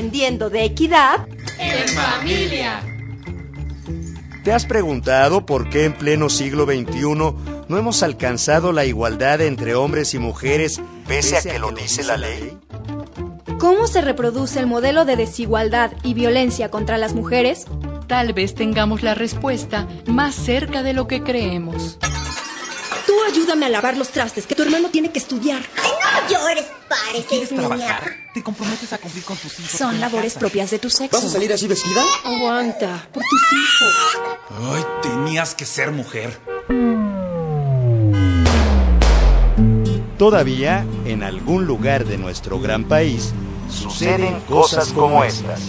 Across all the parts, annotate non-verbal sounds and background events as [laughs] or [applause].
aprendiendo de equidad en familia. ¿Te has preguntado por qué en pleno siglo XXI no hemos alcanzado la igualdad entre hombres y mujeres pese a que lo dice la ley? ¿Cómo se reproduce el modelo de desigualdad y violencia contra las mujeres? Tal vez tengamos la respuesta más cerca de lo que creemos. Tú ayúdame a lavar los trastes, que tu hermano tiene que estudiar. No llores, pareces ¿Quieres niña. trabajar? Te comprometes a cumplir con tus hijos. Son la labores casa. propias de tu sexo. ¿Vas a salir así vestida? Aguanta, por tus hijos. Ay, tenías que ser mujer. Todavía, en algún lugar de nuestro gran país, suceden cosas como estas.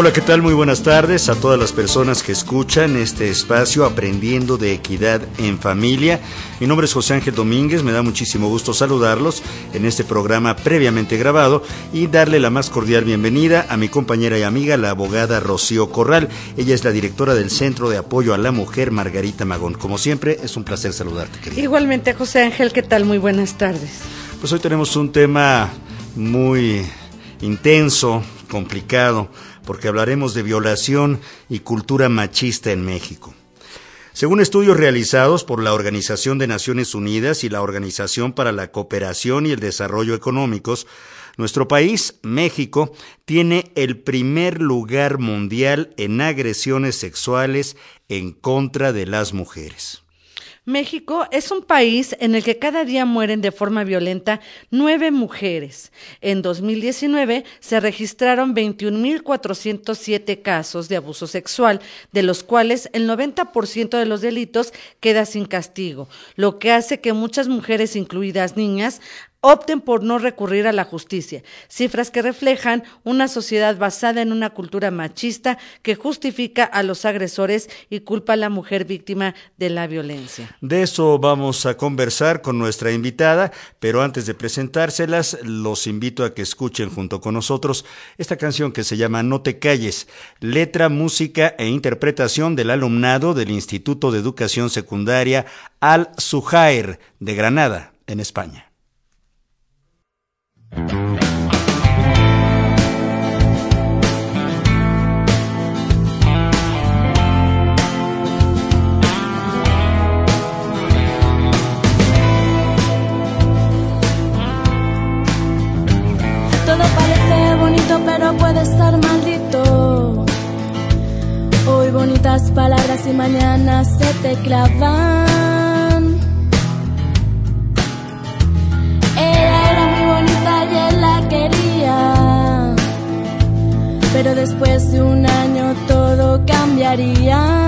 Hola, ¿qué tal? Muy buenas tardes a todas las personas que escuchan este espacio Aprendiendo de Equidad en Familia. Mi nombre es José Ángel Domínguez, me da muchísimo gusto saludarlos en este programa previamente grabado y darle la más cordial bienvenida a mi compañera y amiga, la abogada Rocío Corral. Ella es la directora del Centro de Apoyo a la Mujer, Margarita Magón. Como siempre, es un placer saludarte, querida. Igualmente, José Ángel, ¿qué tal? Muy buenas tardes. Pues hoy tenemos un tema muy intenso, complicado, porque hablaremos de violación y cultura machista en México. Según estudios realizados por la Organización de Naciones Unidas y la Organización para la Cooperación y el Desarrollo Económicos, nuestro país, México, tiene el primer lugar mundial en agresiones sexuales en contra de las mujeres. México es un país en el que cada día mueren de forma violenta nueve mujeres. En 2019 se registraron 21.407 casos de abuso sexual, de los cuales el 90% de los delitos queda sin castigo, lo que hace que muchas mujeres, incluidas niñas, opten por no recurrir a la justicia, cifras que reflejan una sociedad basada en una cultura machista que justifica a los agresores y culpa a la mujer víctima de la violencia. De eso vamos a conversar con nuestra invitada, pero antes de presentárselas, los invito a que escuchen junto con nosotros esta canción que se llama No te calles, letra, música e interpretación del alumnado del Instituto de Educación Secundaria Al Sujair de Granada, en España. Todo parece bonito, pero puede estar maldito. Hoy bonitas palabras y mañana se te clavan. Él la quería. Pero después de un año todo cambiaría.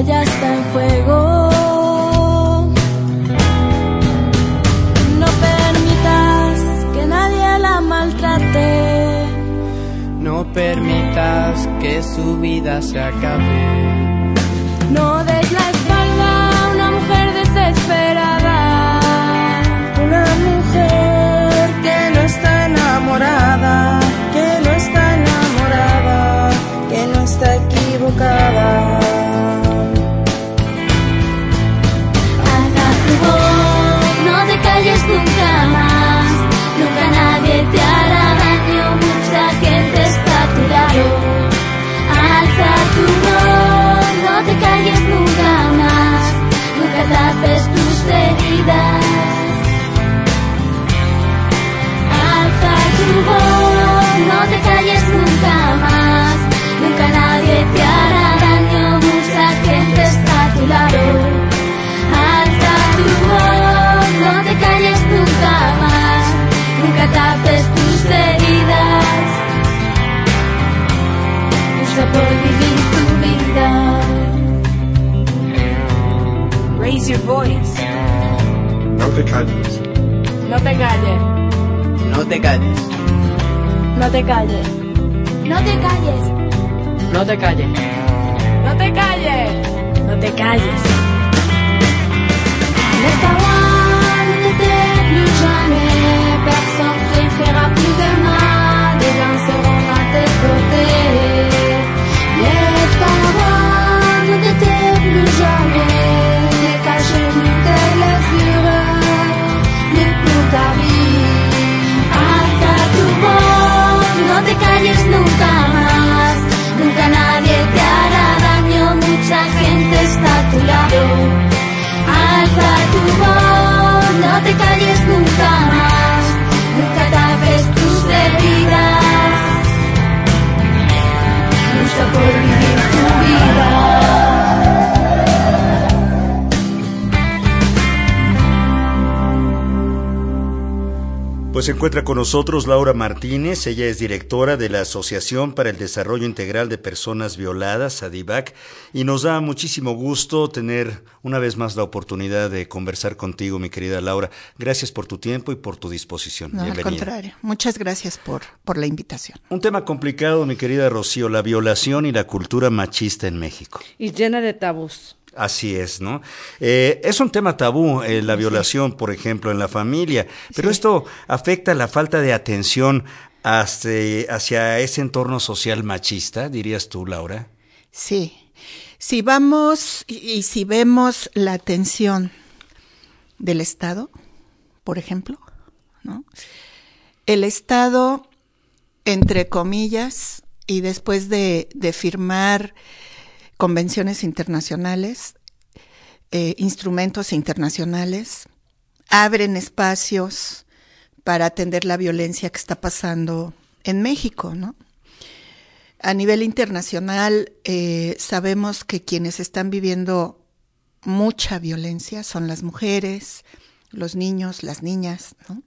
Ya está en juego. No permitas que nadie la maltrate. No permitas que su vida se acabe. No des la espalda a una mujer desesperada. Una mujer que no está enamorada de calle. Se encuentra con nosotros Laura Martínez, ella es directora de la Asociación para el Desarrollo Integral de Personas Violadas, ADIVAC, y nos da muchísimo gusto tener una vez más la oportunidad de conversar contigo, mi querida Laura. Gracias por tu tiempo y por tu disposición. No, al Bienvenida. contrario. Muchas gracias por, por la invitación. Un tema complicado, mi querida Rocío, la violación y la cultura machista en México. Y llena de tabús. Así es, ¿no? Eh, es un tema tabú, eh, la violación, por ejemplo, en la familia, pero esto afecta la falta de atención hacia, hacia ese entorno social machista, dirías tú, Laura. Sí. Si vamos y, y si vemos la atención del Estado, por ejemplo, ¿no? El Estado, entre comillas, y después de, de firmar convenciones internacionales, eh, instrumentos internacionales, abren espacios para atender la violencia que está pasando en México, ¿no? A nivel internacional, eh, sabemos que quienes están viviendo mucha violencia son las mujeres, los niños, las niñas, ¿no?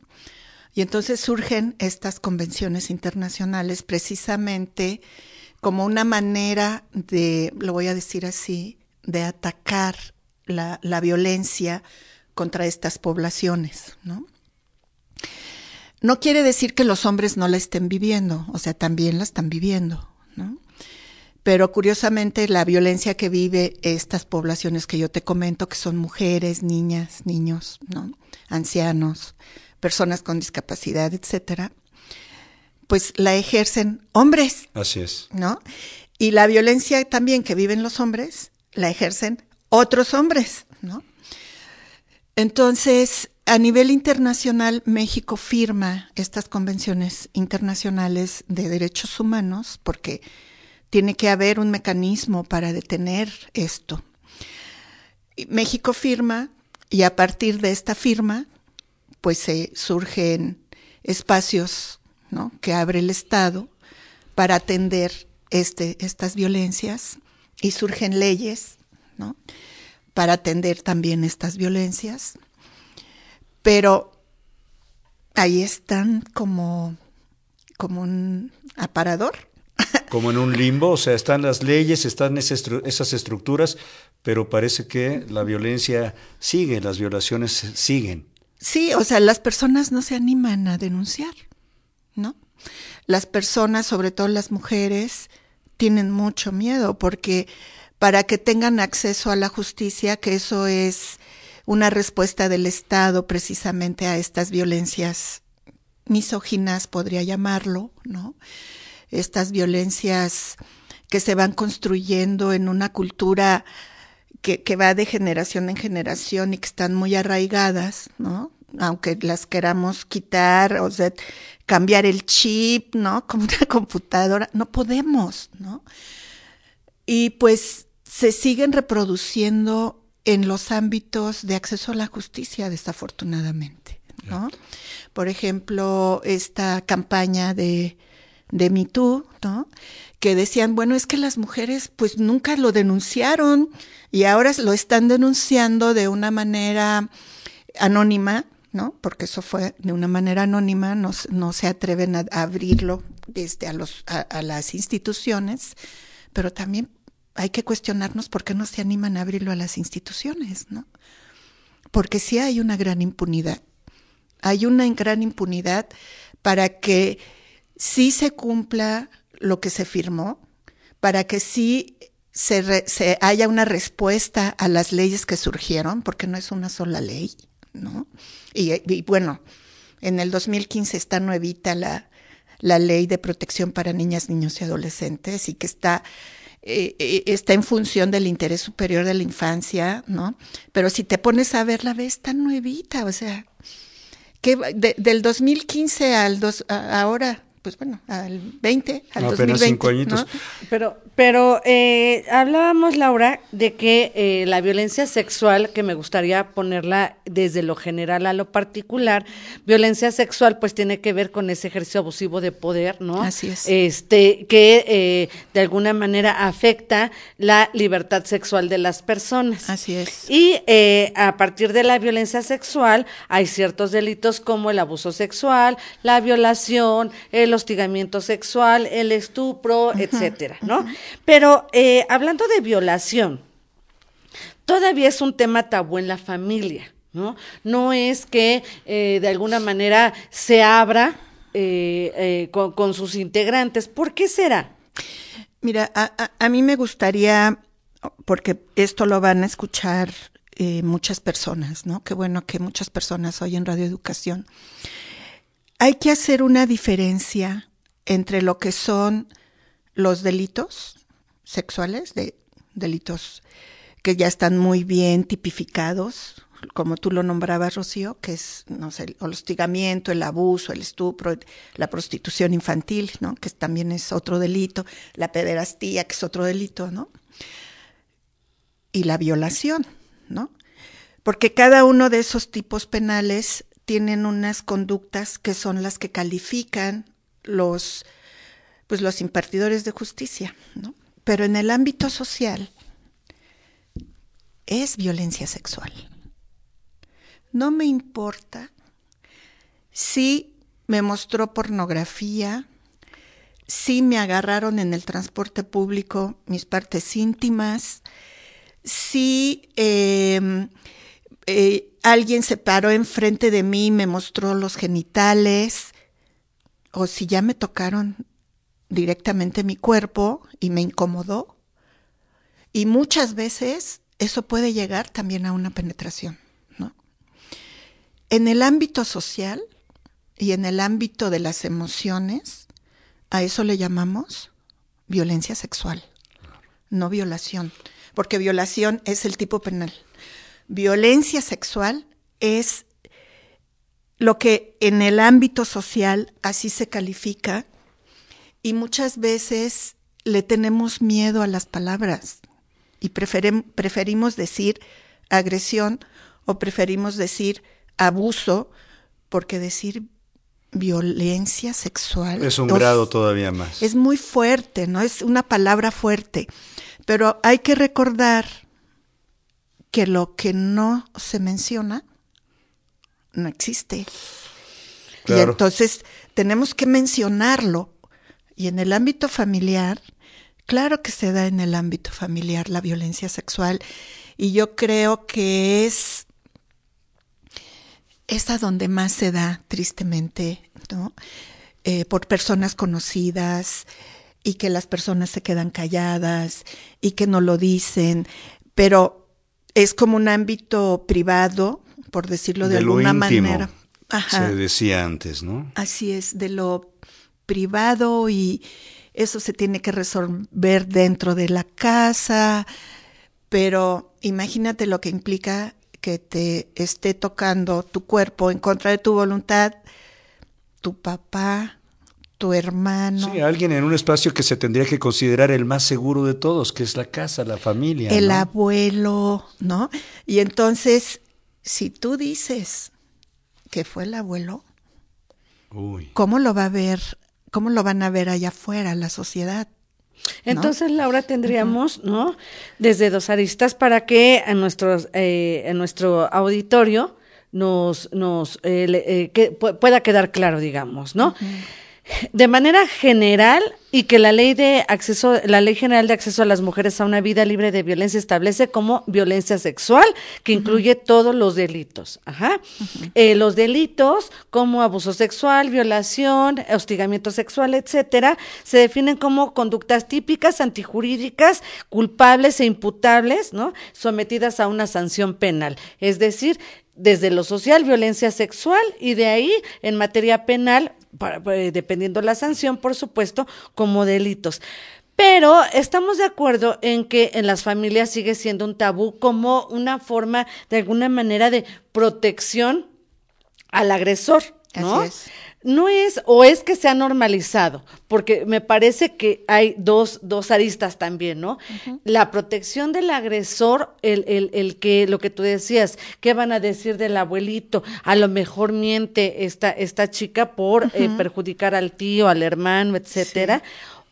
Y entonces surgen estas convenciones internacionales precisamente como una manera de, lo voy a decir así, de atacar la, la violencia contra estas poblaciones, ¿no? No quiere decir que los hombres no la estén viviendo, o sea, también la están viviendo, ¿no? Pero curiosamente la violencia que vive estas poblaciones que yo te comento, que son mujeres, niñas, niños, ¿no? ancianos, personas con discapacidad, etcétera, pues la ejercen hombres, Así es. ¿no? Y la violencia también que viven los hombres la ejercen otros hombres, ¿no? Entonces, a nivel internacional, México firma estas convenciones internacionales de derechos humanos porque tiene que haber un mecanismo para detener esto. México firma y a partir de esta firma, pues se surgen espacios ¿no? que abre el Estado para atender este, estas violencias y surgen leyes ¿no? para atender también estas violencias. Pero ahí están como, como un aparador. [laughs] Como en un limbo, o sea, están las leyes, están esas estru- esas estructuras, pero parece que la violencia sigue, las violaciones siguen. Sí, o sea, las personas no se animan a denunciar, ¿no? Las personas, sobre todo las mujeres, tienen mucho miedo porque para que tengan acceso a la justicia, que eso es una respuesta del Estado precisamente a estas violencias misóginas, podría llamarlo, ¿no? Estas violencias que se van construyendo en una cultura que, que va de generación en generación y que están muy arraigadas, ¿no? Aunque las queramos quitar, o sea, cambiar el chip, ¿no? [laughs] Como una computadora, no podemos, ¿no? Y pues se siguen reproduciendo en los ámbitos de acceso a la justicia, desafortunadamente, ¿no? Por ejemplo, esta campaña de, de Me Too, ¿no? Que decían, bueno, es que las mujeres pues nunca lo denunciaron y ahora lo están denunciando de una manera anónima, ¿no? Porque eso fue de una manera anónima, no, no se atreven a, abrirlo desde a, las instituciones, pero también hay que cuestionarnos por qué no se animan a abrirlo a las instituciones, ¿no? porque sí hay una gran impunidad. Hay una gran impunidad para que sí se cumpla lo que se firmó, para que sí se haya una respuesta a las leyes que surgieron, porque no es una sola ley, ¿no? Y, bueno, en el 2015 está nuevita la, la ley de protección para niñas, niños y adolescentes y que está eh, eh, está en función del interés superior de la infancia, ¿no? Pero si te pones a verla, ves tan nuevita, o sea, que de- del 2015 al dos, a- ahora, pues bueno, al 20, al Apenas 2020, cinco añitos. ¿no? Pero, pero eh, hablábamos, Laura, de que eh, la violencia sexual, que me gustaría ponerla desde lo general a lo particular, violencia sexual pues tiene que ver con ese ejercicio abusivo de poder, ¿no? Así es. Este, que eh, de alguna manera afecta la libertad sexual de las personas. Así es. Y eh, a partir de la violencia sexual hay ciertos delitos como el abuso sexual, la violación, el hostigamiento sexual, el estupro, etcétera, ¿no? Pero eh, hablando de violación, todavía es un tema tabú en la familia, ¿no? No es que eh, de alguna manera se abra eh, con, con sus integrantes. ¿Por qué será? Mira, a, a- a mí me gustaría, porque esto lo van a escuchar eh, muchas personas, ¿no? Qué bueno que muchas personas oyen radioeducación. Hay que hacer una diferencia entre lo que son los delitos sexuales, de delitos que ya están muy bien tipificados, como tú lo nombrabas, Rocío, que es, no sé, el hostigamiento, el abuso, el estupro, la prostitución infantil, ¿no? Que también es otro delito, la pederastía, que es otro delito, ¿no? Y la violación, ¿no? Porque cada uno de esos tipos penales tienen unas conductas que son las que califican los, pues los impartidores de justicia, ¿no? Pero en el ámbito social es violencia sexual. No me importa si me mostró pornografía, si me agarraron en el transporte público mis partes íntimas, si eh, eh, alguien se paró enfrente de mí me mostró los genitales, o si ya me tocaron directamente mi cuerpo y me incomodó. Y muchas veces eso puede llegar también a una penetración, ¿no? En el ámbito social y en el ámbito de las emociones, a eso le llamamos violencia sexual, no violación, porque violación es el tipo penal. Violencia sexual es lo que en el ámbito social así se califica y muchas veces le tenemos miedo a las palabras y preferimos decir agresión o preferimos decir abuso porque decir violencia sexual Es un grado todavía más. es muy fuerte, ¿no? Es una palabra fuerte. Pero hay que recordar que lo que no se menciona no existe. Y entonces tenemos que mencionarlo. Y en el ámbito familiar, claro que se da en el ámbito familiar la violencia sexual. Y yo creo que es es a donde más se da, tristemente, ¿no? Eh, por personas conocidas y que las personas se quedan calladas y que no lo dicen, pero es como un ámbito privado, por decirlo de, De lo alguna íntimo, manera. Ajá. Se decía antes, ¿no? Así es, de lo privado y eso se tiene que resolver dentro de la casa, pero imagínate lo que implica que te esté tocando tu cuerpo en contra de tu voluntad, tu papá, tu hermano, Sí, alguien en un espacio que se tendría que considerar el más seguro de todos, que es la casa, la familia. el ¿no? abuelo, ¿no? Y entonces, si tú dices que fue el abuelo, Uy. ¿cómo lo va a ver? ¿Cómo lo van a ver allá afuera la sociedad? ¿no? Entonces, Laura, tendríamos, ¿no? Desde dos aristas para que a nuestros, eh, a nuestro auditorio nos, nos eh, le- eh, que pu- pueda quedar claro, digamos, ¿no? De manera general y que la ley de acceso, la ley general de acceso a las mujeres a una vida libre de violencia establece como violencia sexual, que incluye todos los delitos. Ajá. Eh, los delitos como abuso sexual, violación, hostigamiento sexual, etcétera, se definen como conductas típicas, antijurídicas, culpables e imputables, ¿no? Sometidas a una sanción penal. Es decir, desde lo social, violencia sexual, y de ahí, en materia penal, para- eh, dependiendo la sanción, por supuesto, como delitos. Pero estamos de acuerdo en que en las familias sigue siendo un tabú como una forma, de alguna manera, de protección al agresor, ¿no? Así es. No es, o es que se ha normalizado, porque me parece que hay dos, dos aristas también, ¿no? La protección del agresor, el, el, el que, lo que tú decías, ¿qué van a decir del abuelito? A lo mejor miente esta, esta chica por eh, perjudicar al tío, al hermano, etcétera.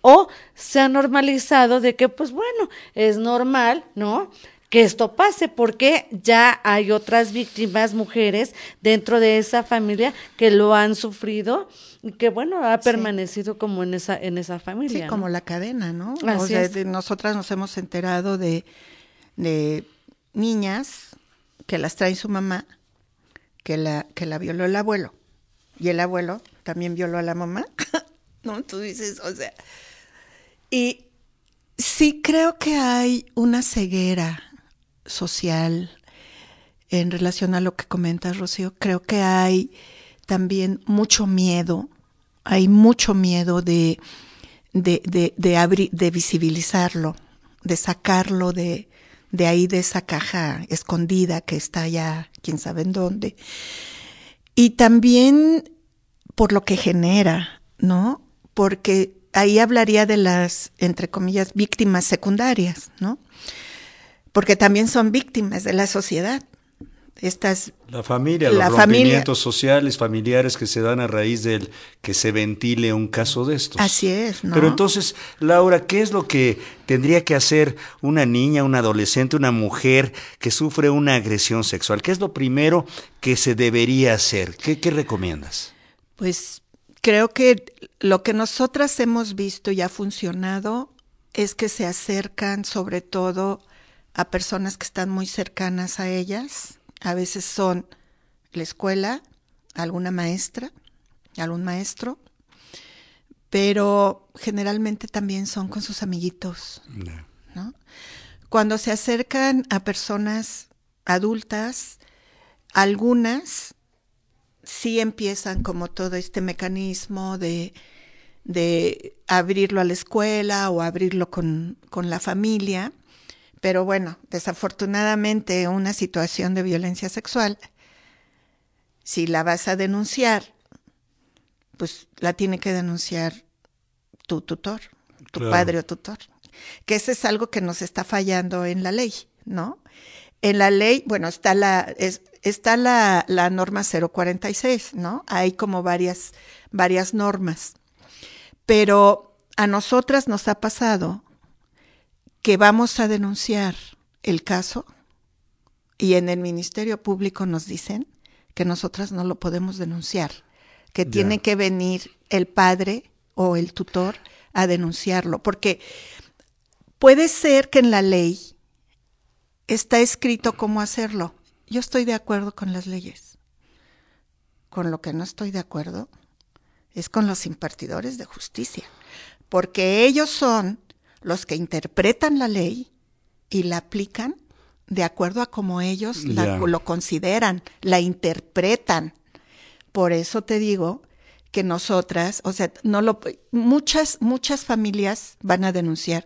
O se ha normalizado de que, pues bueno, es normal, ¿no? Que esto pase porque ya hay otras víctimas, mujeres, dentro de esa familia que lo han sufrido y que bueno, ha permanecido como en esa, en esa familia. Sí, ¿no? como la cadena, ¿no? o sea, es. de- nosotras nos hemos enterado de, de niñas que las trae su mamá, que la, que la violó el abuelo. Y el abuelo también violó a la mamá. [laughs] ¿No? Tú dices, o sea. Y sí creo que hay una ceguera social en relación a lo que comentas, Rocío. Creo que hay también mucho miedo, hay mucho miedo de, de, de, de, visibilizarlo, de sacarlo de, de ahí, de esa caja escondida que está allá, quién sabe en dónde. Y también por lo que genera, ¿no? Porque ahí hablaría de las, entre comillas, víctimas secundarias, ¿no? Porque también son víctimas de la sociedad. Estas La familia, los familia. rompimientos sociales, familiares que se dan a raíz del que se ventile un caso de estos. Así es, ¿no? Pero entonces, Laura, ¿qué es lo que tendría que hacer una niña, una adolescente, una mujer que sufre una agresión sexual? ¿Qué es lo primero que se debería hacer? ¿Qué, qué recomiendas? Pues creo que lo que nosotras hemos visto y ha funcionado es que se acercan sobre todo a personas que están muy cercanas a ellas. A veces son la escuela, alguna maestra, algún maestro, pero generalmente también son con sus amiguitos. ¿no? Cuando se acercan a personas adultas, algunas sí empiezan como todo este mecanismo de, de abrirlo a la escuela o abrirlo con, con la familia. Pero bueno, desafortunadamente una situación de violencia sexual, si la vas a denunciar, pues la tiene que denunciar tu tutor, tu Claro. padre o tutor. Que eso es algo que nos está fallando en la ley, ¿no? En la ley, bueno, está la, es- está la, la norma 046, ¿no? Hay como varias, varias normas. Pero a nosotras nos ha pasado que vamos a denunciar el caso y en el Ministerio Público nos dicen que nosotras no lo podemos denunciar, que tiene que venir el padre o el tutor a denunciarlo, porque puede ser que en la ley está escrito cómo hacerlo. Yo estoy de acuerdo con las leyes. Con lo que no estoy de acuerdo es con los impartidores de justicia, porque ellos son los que interpretan la ley y la aplican de acuerdo a como ellos la- lo consideran, la interpretan. Por eso te digo que nosotras, o sea, no lo muchas muchas familias van a denunciar.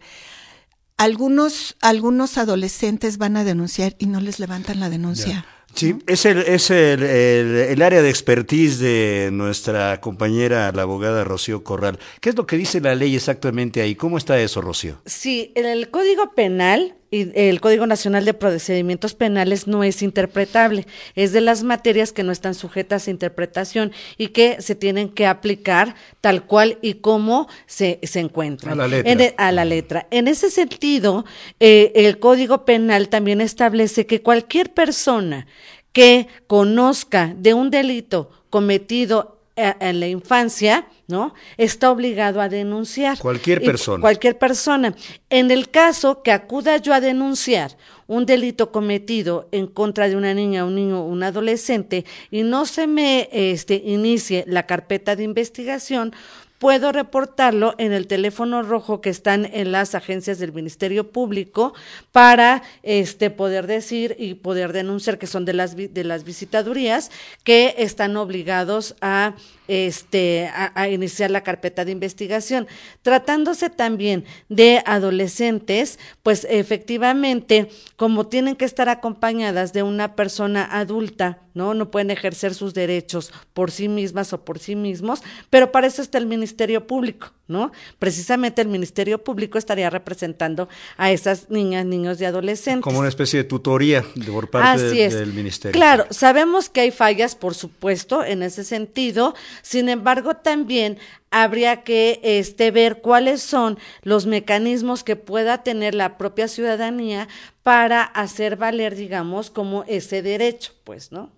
Algunos algunos adolescentes van a denunciar y no les levantan la denuncia. Sí, es, el, es el, el- el área de expertise de nuestra compañera, la abogada Rocío Corral. ¿Qué es lo que dice la ley exactamente ahí? ¿Cómo está eso, Rocío? Sí, el, el Código Penal y el Código Nacional de Procedimientos Penales no es interpretable. Es de las materias que no están sujetas a interpretación y que se tienen que aplicar tal cual y como se, se encuentran. A la letra. En e- a la letra. En ese sentido, eh, el Código Penal también establece que cualquier persona que conozca de un delito cometido en la infancia, ¿no? Está obligado a denunciar. Cualquier Y persona. cualquier persona. En el caso que acuda yo a denunciar un delito cometido en contra de una niña, un niño, un adolescente y no se me este, inicie la carpeta de investigación, puedo reportarlo en el teléfono rojo que están en las agencias del Ministerio Público para este poder decir y poder denunciar que son de las de las visitadurías que están obligados a este a, a iniciar la carpeta de investigación. Tratándose también de adolescentes, pues efectivamente, como tienen que estar acompañadas de una persona adulta, ¿no? No pueden ejercer sus derechos por sí mismas o por sí mismos, pero para eso está el Ministerio Público, ¿no? Precisamente el Ministerio Público estaría representando a esas niñas, niños y adolescentes. Como una especie de tutoría de- por parte Así de- es. del ministerio. Claro, sabemos que hay fallas, por supuesto, en ese sentido. Sin embargo, también habría que este, ver cuáles son los mecanismos que pueda tener la propia ciudadanía para hacer valer, digamos, como ese derecho, pues, ¿no?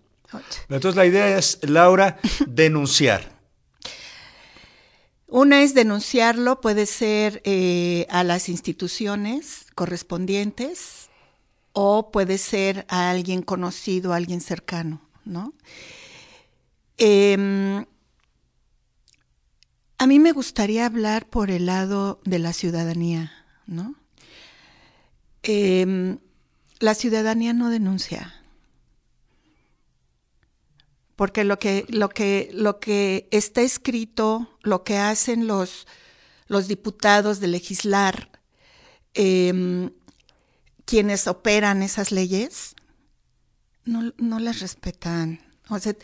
Entonces la idea es, Laura, [laughs] denunciar. Una es denunciarlo, puede ser eh, a las instituciones correspondientes o puede ser a alguien conocido, a alguien cercano, ¿no? Em, a mí me gustaría hablar por el lado de la ciudadanía, ¿no? Em, la ciudadanía no denuncia. Porque lo que, lo que, lo que está escrito, lo que hacen los, los diputados de legislar, em, quienes operan esas leyes, no, no las respetan. O sea,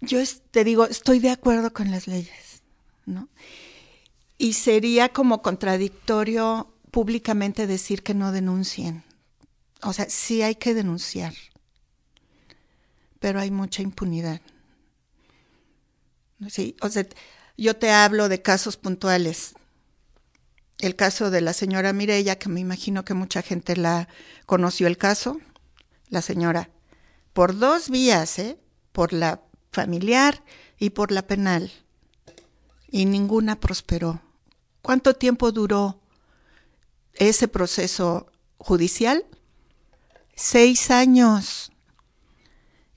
yo te digo, estoy de acuerdo con las leyes, ¿no? Y sería como contradictorio públicamente decir que no denuncien. O sea, sí hay que denunciar, pero hay mucha impunidad. Sí, o sea, yo te hablo de casos puntuales. El caso de la señora Mirella, que me imagino que mucha gente la conoció el caso, la señora, por dos vías, ¿eh? por la familiar y por la penal, y ninguna prosperó. ¿Cuánto tiempo duró ese proceso judicial? Seis años.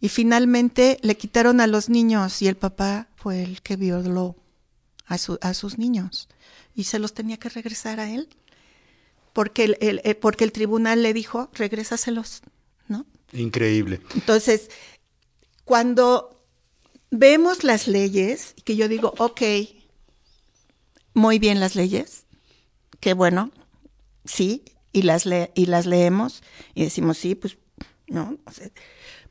Y finalmente le quitaron a los niños y el papá fue el que violó a, su- a sus niños y se los tenía que regresar a él porque el, el- el- porque el tribunal le dijo regrésaselos, ¿no? Increíble. Entonces, cuando vemos las leyes, que yo digo, ok, muy bien las leyes, qué bueno, sí, y las, le- y las leemos y decimos, sí, pues, no,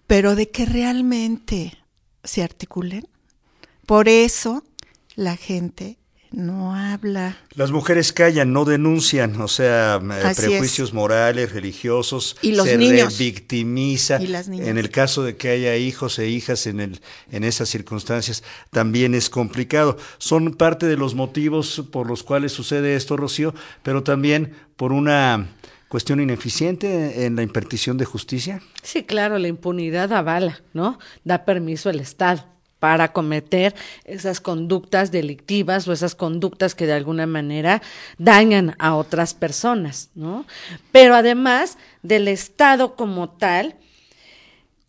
pero de que realmente se articulen. Por eso la gente no habla. Las mujeres callan, no denuncian, o sea, eh, Así prejuicios morales, religiosos, Y los se niños. revictimiza. Y las niñas. En el caso de que haya hijos e hijas en, el, en esas circunstancias, también es complicado. Son parte de los motivos por los cuales sucede esto, Rocío, pero también por una cuestión ineficiente en la impartición de justicia. Sí, claro, la impunidad avala, ¿no? Da permiso al Estado para cometer esas conductas delictivas o esas conductas que de alguna manera dañan a otras personas, ¿no? Pero además del Estado como tal,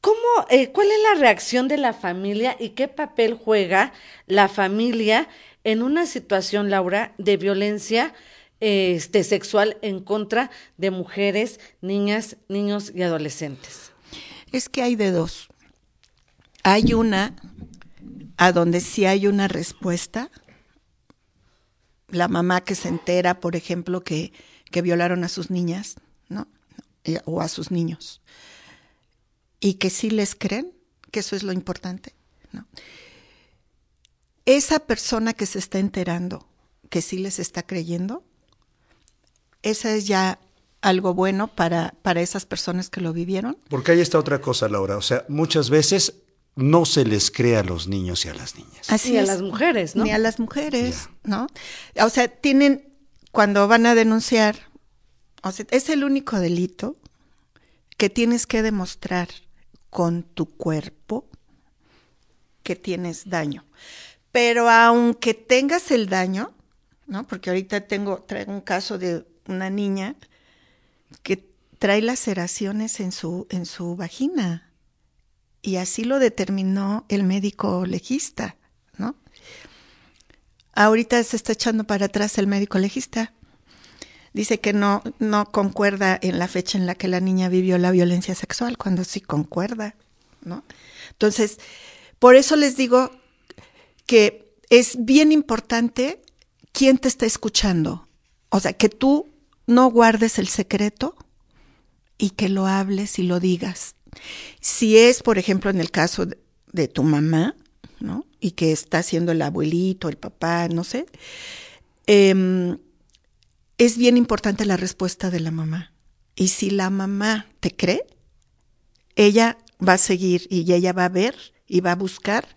¿Cómo, eh, ¿Cuál es la reacción de la familia y qué papel juega la familia en una situación, Laura, de violencia este, sexual en contra de mujeres, niñas, niños y adolescentes? Es que hay de dos. Hay una a donde sí hay una respuesta. La mamá que se entera, por ejemplo, que, que violaron a sus niñas, ¿no? O a sus niños. Y que sí les creen, que eso es lo importante, ¿no? Esa persona que se está enterando, que sí les está creyendo, esa es ya algo bueno para, para esas personas que lo vivieron. Porque ahí está otra cosa, Laura. O sea, muchas veces no se les cree a los niños y a las niñas. Así Ni a las mujeres, ¿no? Ni a las mujeres, ¿no? O sea, tienen, cuando van a denunciar, o sea, es el único delito que tienes que demostrar con tu cuerpo que tienes daño. Pero aunque tengas el daño, ¿no? Porque ahorita tengo, traigo un caso de una niña que trae laceraciones en su, en su vagina. Y así lo determinó el médico legista, ¿no? Ahorita se está echando para atrás el médico legista. Dice que no, no concuerda en la fecha en la que la niña vivió la violencia sexual, cuando sí concuerda, ¿no? Entonces, por eso les digo que es bien importante quién te está escuchando. O sea, que tú no guardes el secreto y que lo hables y lo digas. Si es, por ejemplo, en el caso de, tu mamá, ¿no? Y que está haciendo el abuelito, el papá, no sé, eh, es bien importante la respuesta de la mamá. Y si la mamá te cree, ella va a seguir y ella va a ver y va a buscar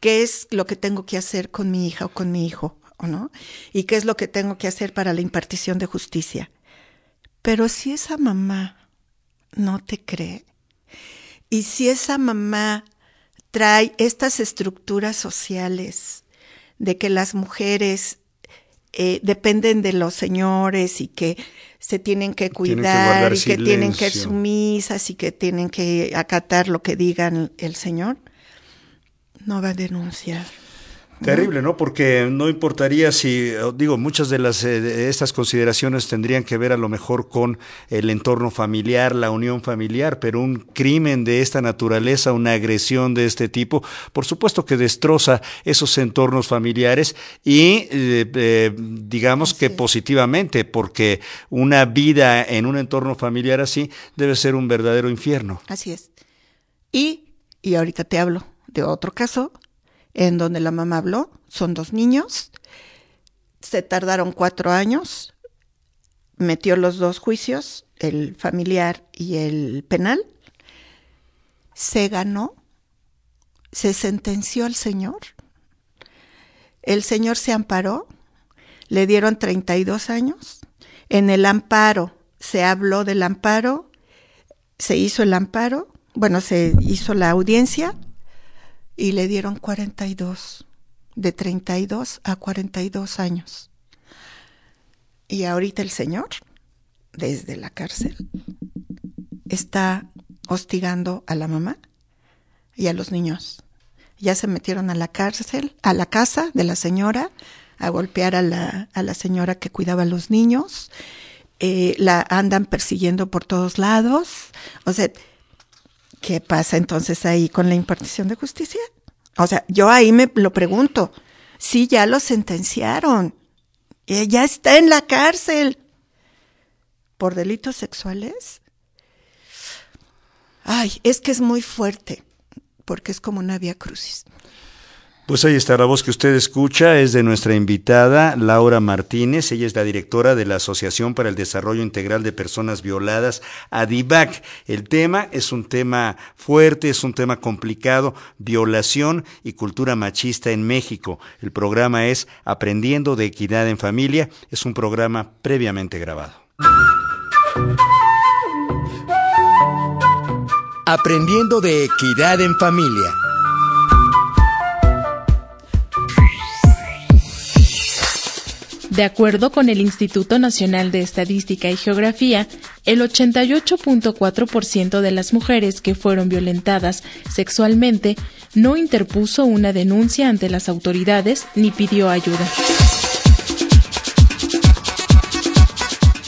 qué es lo que tengo que hacer con mi hija o con mi hijo, ¿o no? Y qué es lo que tengo que hacer para la impartición de justicia. Pero si esa mamá no te cree, y si esa mamá trae estas estructuras sociales de que las mujeres eh, dependen de los señores y que se tienen que cuidar que y que tienen que ser sumisas y que tienen que acatar lo que digan el señor, no va a denunciar. Terrible, ¿no? Porque no importaría si, eh, digo, muchas de las eh, de estas consideraciones tendrían que ver a lo mejor con el entorno familiar, la unión familiar, pero un crimen de esta naturaleza, una agresión de este tipo, por supuesto que destroza esos entornos familiares y eh, eh, digamos que positivamente, porque una vida en un entorno familiar así debe ser un verdadero infierno. Así es. Y, y ahorita te hablo de otro caso en donde la mamá habló, son dos niños, se tardaron cuatro años, metió los dos juicios, el familiar y el penal, se ganó, se sentenció al señor, el señor se amparó, le dieron 32 años, en el amparo se habló del amparo, se hizo el amparo, bueno, se hizo la audiencia y le dieron 42, de 32 a 42 años. Y ahorita el señor, desde la cárcel, está hostigando a la mamá y a los niños. Ya se metieron a la cárcel, a la casa de la señora, a golpear a la, a la señora que cuidaba a los niños. Eh, la andan persiguiendo por todos lados. O sea, ¿qué pasa entonces ahí con la impartición de justicia? O sea, yo ahí me lo pregunto. Sí, ya lo sentenciaron. Eh, Ya está en la cárcel. ¿Por delitos sexuales? Ay, es que es muy fuerte, porque es como una vía crucis. Pues ahí está la voz que usted escucha, es de nuestra invitada Laura Martínez, ella es la directora de la Asociación para el Desarrollo Integral de Personas Violadas, ADIVAC. El tema es un tema fuerte, es un tema complicado, violación y cultura machista en México. El programa es Aprendiendo de Equidad en Familia, es un programa previamente grabado. Aprendiendo de equidad en familia. De acuerdo con el Instituto Nacional de Estadística y Geografía, el 88.4% de las mujeres que fueron violentadas sexualmente no interpuso una denuncia ante las autoridades ni pidió ayuda.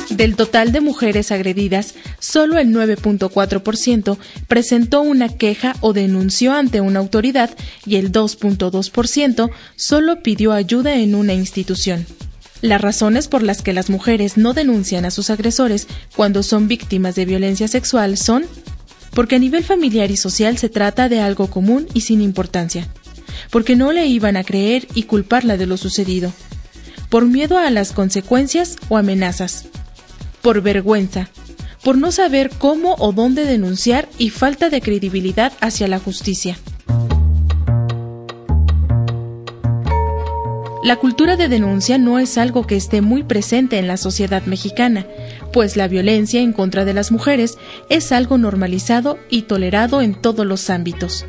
Del total de mujeres agredidas, solo el 9.4% presentó una queja o denunció ante una autoridad y el 2.2% solo pidió ayuda en una institución. Las razones por las que las mujeres no denuncian a sus agresores cuando son víctimas de violencia sexual son porque a nivel familiar y social se trata de algo común y sin importancia, porque no le iban a creer y culparla de lo sucedido, por miedo a las consecuencias o amenazas, por vergüenza, por no saber cómo o dónde denunciar y falta de credibilidad hacia la justicia. La cultura de denuncia no es algo que esté muy presente en la sociedad mexicana, pues la violencia en contra de las mujeres es algo normalizado y tolerado en todos los ámbitos.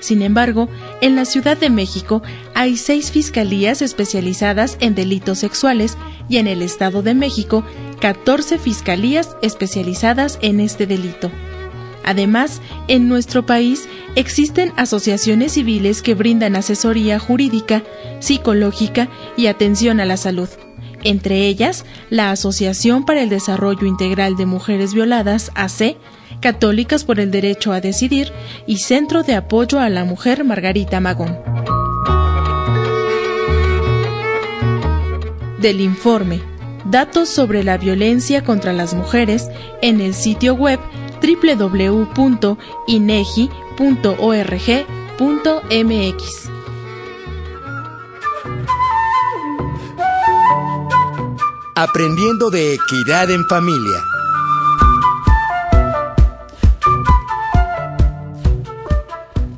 Sin embargo, en la Ciudad de México hay seis fiscalías especializadas en delitos sexuales y en el Estado de México 14 fiscalías especializadas en este delito. Además, en nuestro país existen asociaciones civiles que brindan asesoría jurídica, psicológica y atención a la salud. Entre ellas, la Asociación para el Desarrollo Integral de Mujeres Violadas, AC, Católicas por el Derecho a Decidir y Centro de Apoyo a la Mujer Margarita Magón. Del informe Datos sobre la violencia contra las mujeres en el sitio web www.inegi.org.mx. Aprendiendo de equidad en familia.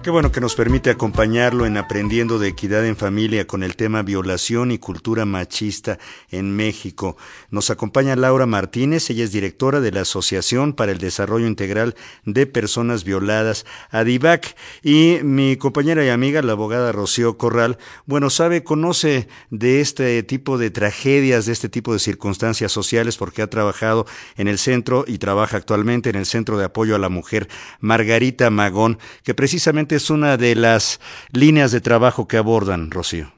Qué bueno que nos permite acompañarlo en Aprendiendo de Equidad en Familia con el tema violación y cultura machista en México. Nos acompaña Laura Martínez, ella es directora de la Asociación para el Desarrollo Integral de Personas Violadas, ADIVAC, y mi compañera y amiga, la abogada Rocío Corral, bueno, sabe, conoce de este tipo de tragedias, de este tipo de circunstancias sociales, porque ha trabajado en el centro y trabaja actualmente en el Centro de Apoyo a la Mujer Margarita Magón, que precisamente es una de las líneas de trabajo que abordan, Rocío.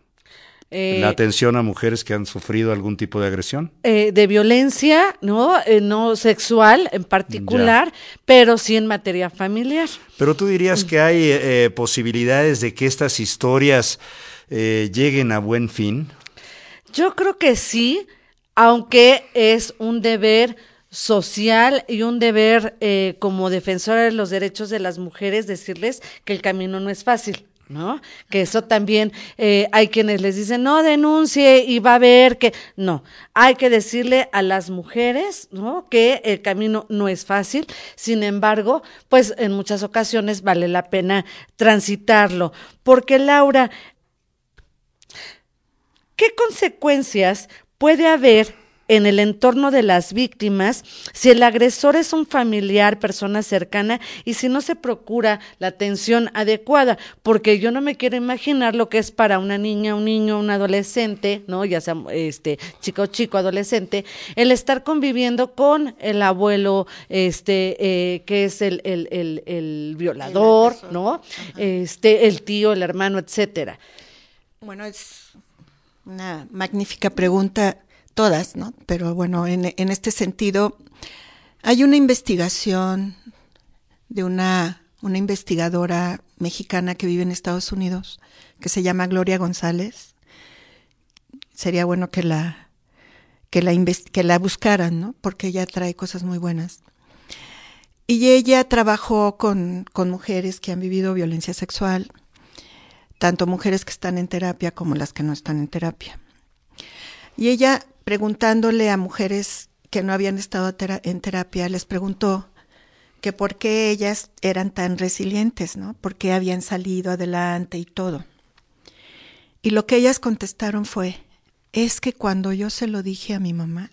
Eh, la atención a mujeres que han sufrido algún tipo de agresión. eh, de violencia, ¿no? Eh, no sexual en particular, pero sí en materia familiar. Pero tú dirías que hay posibilidades de que estas historias lleguen a buen fin. Yo creo que sí, aunque es un deber social y un deber eh, como defensora de los derechos de las mujeres decirles que el camino no es fácil. ¿No? Que eso también eh, hay quienes les dicen, no denuncie y va a ver que. No, hay que decirle a las mujeres, ¿no? Que el camino no es fácil. Sin embargo, pues en muchas ocasiones vale la pena transitarlo. Porque, Laura, ¿qué consecuencias puede haber en el entorno de las víctimas si el agresor es un familiar, persona cercana y si no se procura la atención adecuada? Porque yo no me quiero imaginar lo que es para una niña, un niño, un adolescente, ¿no? Ya sea este chico o chico, adolescente, el estar conviviendo con el abuelo, este, eh, que es el, el, el, el violador, El ¿no? Este, el tío, el hermano, etcétera. Bueno, es una magnífica pregunta, todas, ¿no? Pero bueno, en, en este sentido, hay una investigación de una, una investigadora mexicana que vive en Estados Unidos, que se llama Gloria González. Sería bueno que la, que la, que la buscaran, ¿no? Porque ella trae cosas muy buenas. Y ella trabajó con, con mujeres que han vivido violencia sexual, tanto mujeres que están en terapia como las que no están en terapia. Y ella, preguntándole a mujeres que no habían estado en terapia, les preguntó que por qué ellas eran tan resilientes, ¿no? Por qué habían salido adelante y todo. Y lo que ellas contestaron fue, es que cuando yo se lo dije a mi mamá,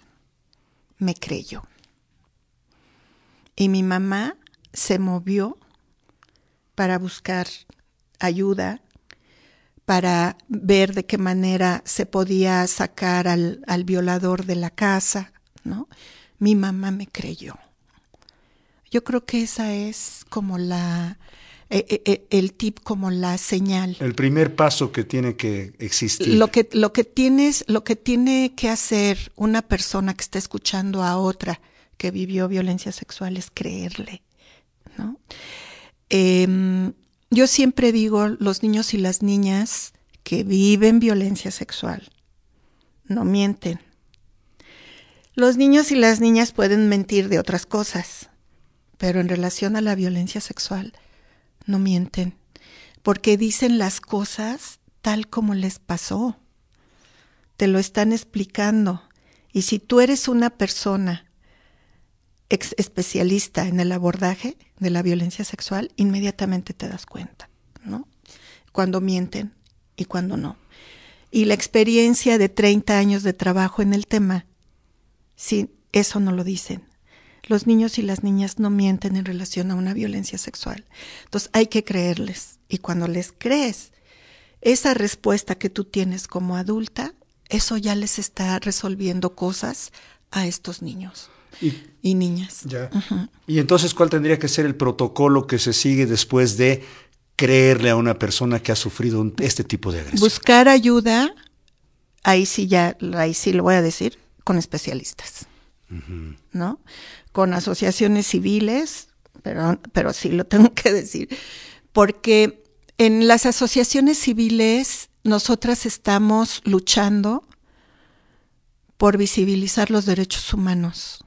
me creyó. Y mi mamá se movió para buscar ayuda, para ver de qué manera se podía sacar al, al violador de la casa, ¿no? Mi mamá me creyó. Yo creo que esa es como la, eh, eh, eh, el tip, como la señal. El primer paso que tiene que existir. Lo que, lo que tienes, lo que tiene que hacer una persona que está escuchando a otra que vivió violencia sexual es creerle, ¿no? Em, yo siempre digo, los niños y las niñas que viven violencia sexual no mienten. Los niños y las niñas pueden mentir de otras cosas, pero en relación a la violencia sexual no mienten, porque dicen las cosas tal como les pasó. Te lo están explicando. Y si tú eres una persona ex especialista en el abordaje de la violencia sexual, inmediatamente te das cuenta, ¿no? Cuando mienten y cuando no. Y la experiencia de 30 años de trabajo en el tema, sí, eso no lo dicen. los niños y las niñas no mienten en relación a una violencia sexual. Entonces hay que creerles. Y cuando les crees, esa respuesta que tú tienes como adulta, eso ya les está resolviendo cosas a estos niños Y, y niñas. ya. y entonces, ¿cuál tendría que ser el protocolo que se sigue después de creerle a una persona que ha sufrido un- este tipo de agresión? Buscar ayuda, ahí sí ya, ahí sí lo voy a decir, con especialistas, ¿no? Con asociaciones civiles, pero, pero sí lo [laughs] tengo que decir, porque en las asociaciones civiles nosotras estamos luchando por visibilizar los derechos humanos.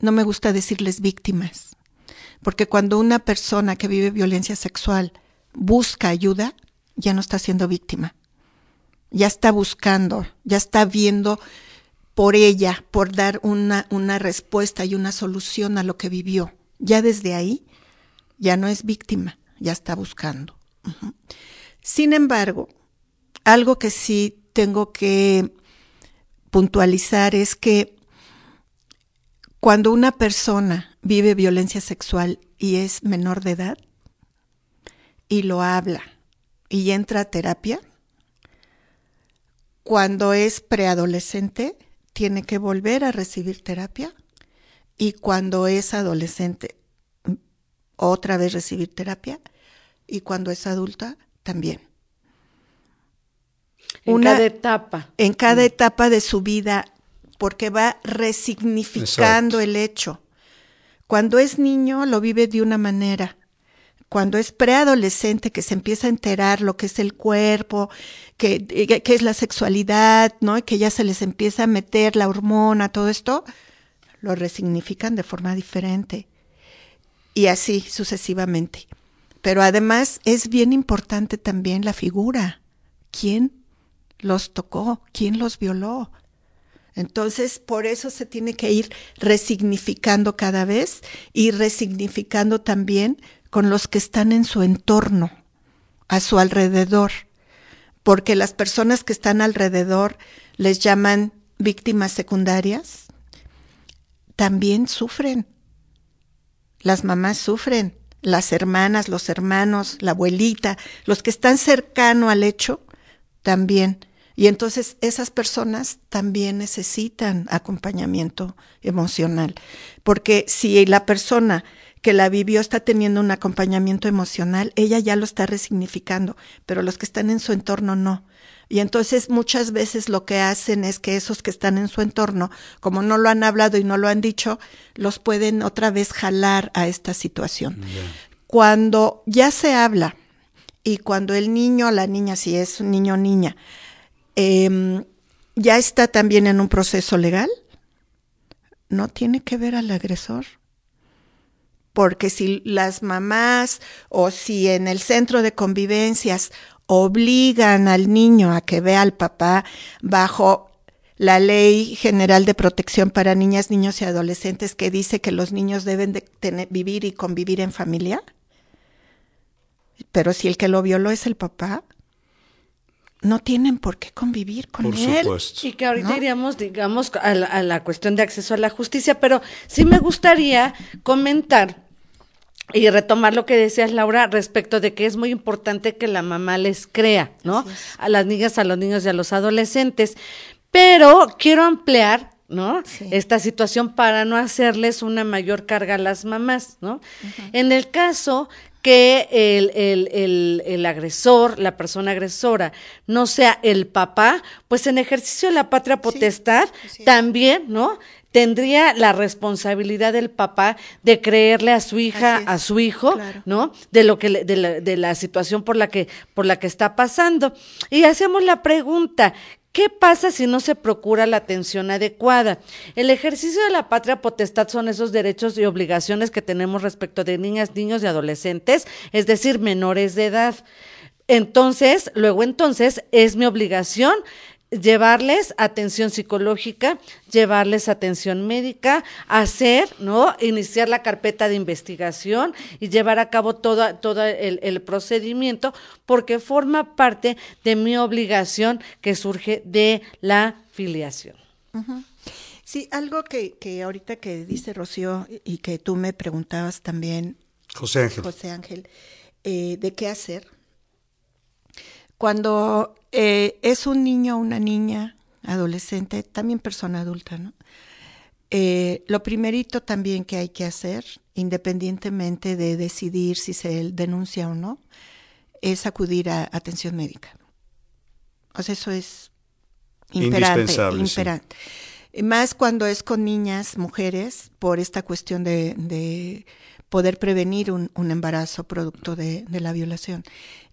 No me gusta decirles víctimas, porque cuando una persona que vive violencia sexual busca ayuda, ya no está siendo víctima. Ya está buscando, ya está viendo por ella, por dar una, una respuesta y una solución a lo que vivió. Ya desde ahí, ya no es víctima, ya está buscando. Sin embargo, algo que sí tengo que puntualizar es que cuando una persona vive violencia sexual y es menor de edad y lo habla y entra a terapia, cuando es preadolescente tiene que volver a recibir terapia y cuando es adolescente otra vez recibir terapia y cuando es adulta también. En cada etapa. En cada etapa de su vida, porque va resignificando Exacto. el hecho. Cuando es niño lo vive de una manera. Cuando es preadolescente que se empieza a enterar lo que es el cuerpo, que, que- que es la sexualidad, ¿no? Y que ya se les empieza a meter la hormona, todo esto, lo resignifican de forma diferente. Y así sucesivamente. Pero además es bien importante también la figura. ¿Quién los tocó? ¿Quién los violó? Entonces, por eso se tiene que ir resignificando cada vez y resignificando también con los que están en su entorno, a su alrededor, porque las personas que están alrededor les llaman víctimas secundarias, también sufren. Las mamás sufren, las hermanas, los hermanos, la abuelita, los que están cercano al hecho, también. Y entonces esas personas también necesitan acompañamiento emocional, porque si la persona que la vivió está teniendo un acompañamiento emocional, ella ya lo está resignificando, pero los que están en su entorno no. Y entonces muchas veces lo que hacen es que esos que están en su entorno, como no lo han hablado y no lo han dicho, los pueden otra vez jalar a esta situación. Cuando ya se habla y cuando el niño o la niña, si es un niño o niña, em, ya está también en un proceso legal, no tiene que ver al agresor. Porque si las mamás o si en el centro de convivencias obligan al niño a que vea al papá bajo la Ley General de Protección para Niñas, Niños y Adolescentes que dice que los niños deben de tener- vivir y convivir en familia, pero si el que lo violó es el papá, no tienen por qué convivir con Por él. supuesto. Y que ahorita ¿no? iríamos, digamos, a la, a la cuestión de acceso a la justicia, pero sí me gustaría comentar y retomar lo que decías, Laura, respecto de que es muy importante que la mamá les crea, ¿no? A las niñas, a los niños y a los adolescentes. Pero quiero ampliar, ¿no? Esta situación para no hacerles una mayor carga a las mamás, ¿no? En el caso que el, el, el, el agresor, la persona agresora, no sea el papá, pues en ejercicio de la patria potestad también, ¿no? Tendría la responsabilidad del papá de creerle a su hija, a su hijo, claro. ¿no? De lo que le- de la, de la situación por la que por la que está pasando. Y hacemos la pregunta, ¿Qué pasa si no se procura la atención adecuada? El ejercicio de la patria potestad son esos derechos y obligaciones que tenemos respecto de niñas, niños y adolescentes, es decir, menores de edad. Entonces, luego entonces es mi obligación llevarles atención psicológica, llevarles atención médica, hacer, ¿no? Iniciar la carpeta de investigación y llevar a cabo todo, todo el, el procedimiento porque forma parte de mi obligación que surge de la filiación. Sí, algo que, que ahorita que dice Rocío y que tú me preguntabas también, José Ángel. José Ángel, eh, de qué hacer. Cuando eh, es un niño o una niña, adolescente, también persona adulta, ¿no? Eh, lo primerito también que hay que hacer, independientemente de decidir si se denuncia o no, es acudir a atención médica. O sea, eso es imperante. Indispensable, sí. Más cuando es con niñas, mujeres, por esta cuestión de, de poder prevenir un, un embarazo producto de, de la violación.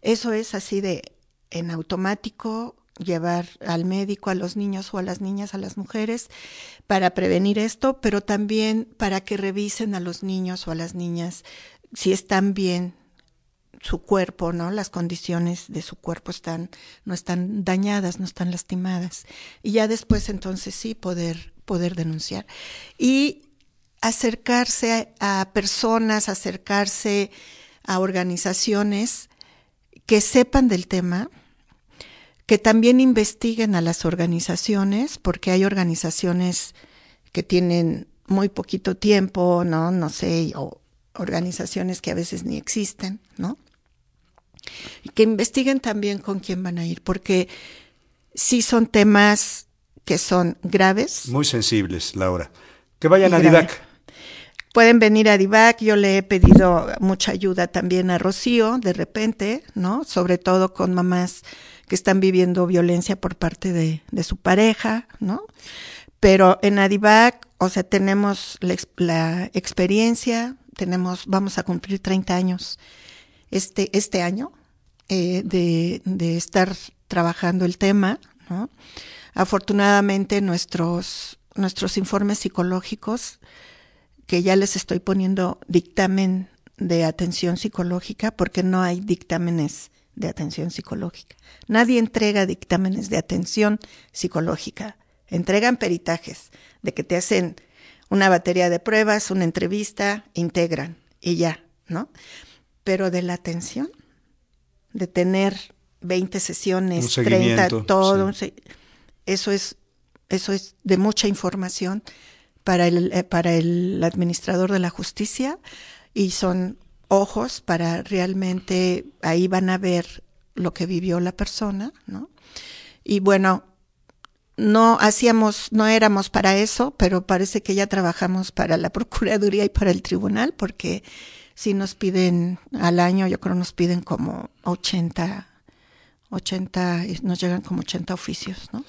Eso es así de en automático llevar al médico a los niños o a las niñas, a las mujeres, para prevenir esto, pero también para que revisen a los niños o a las niñas si están bien su cuerpo, ¿no? Las condiciones de su cuerpo están, no están dañadas, no están lastimadas. Y ya después entonces sí poder, poder denunciar. Y acercarse a personas, acercarse a organizaciones que sepan del tema, que también investiguen a las organizaciones, porque hay organizaciones que tienen muy poquito tiempo, ¿no? No sé, o organizaciones que a veces ni existen, ¿no? Y que investiguen también con quién van a ir, porque sí son temas que son graves. Muy sensibles, Laura. Que vayan a. Divac. Pueden venir a Divac, yo le he pedido mucha ayuda también a Rocío, de repente, ¿no? Sobre todo con mamás que están viviendo violencia por parte de, de su pareja, ¿no? Pero en Adivac, o sea, tenemos la, ex- la experiencia, tenemos, vamos a cumplir 30 años este, este año eh, de, de estar trabajando el tema, ¿no? Afortunadamente nuestros, nuestros informes psicológicos, que ya les estoy poniendo dictamen de atención psicológica, porque no hay dictámenes de atención psicológica. Nadie entrega dictámenes de atención psicológica. Entregan peritajes de que te hacen una batería de pruebas, una entrevista, integran y ya, ¿no? Pero de la atención, de tener 20 sesiones, Un 30, seguimiento, todo, sí. eso es eso es de mucha información para el eh, para el administrador de la justicia y son ojos para realmente ahí van a ver lo que vivió la persona, ¿no? Y bueno, no hacíamos, no éramos para eso, pero parece que ya trabajamos para la [laughs] Procuraduría y para el Tribunal, porque si nos piden al año, yo creo nos piden como 80, 80, y nos llegan como 80 oficios, ¿no?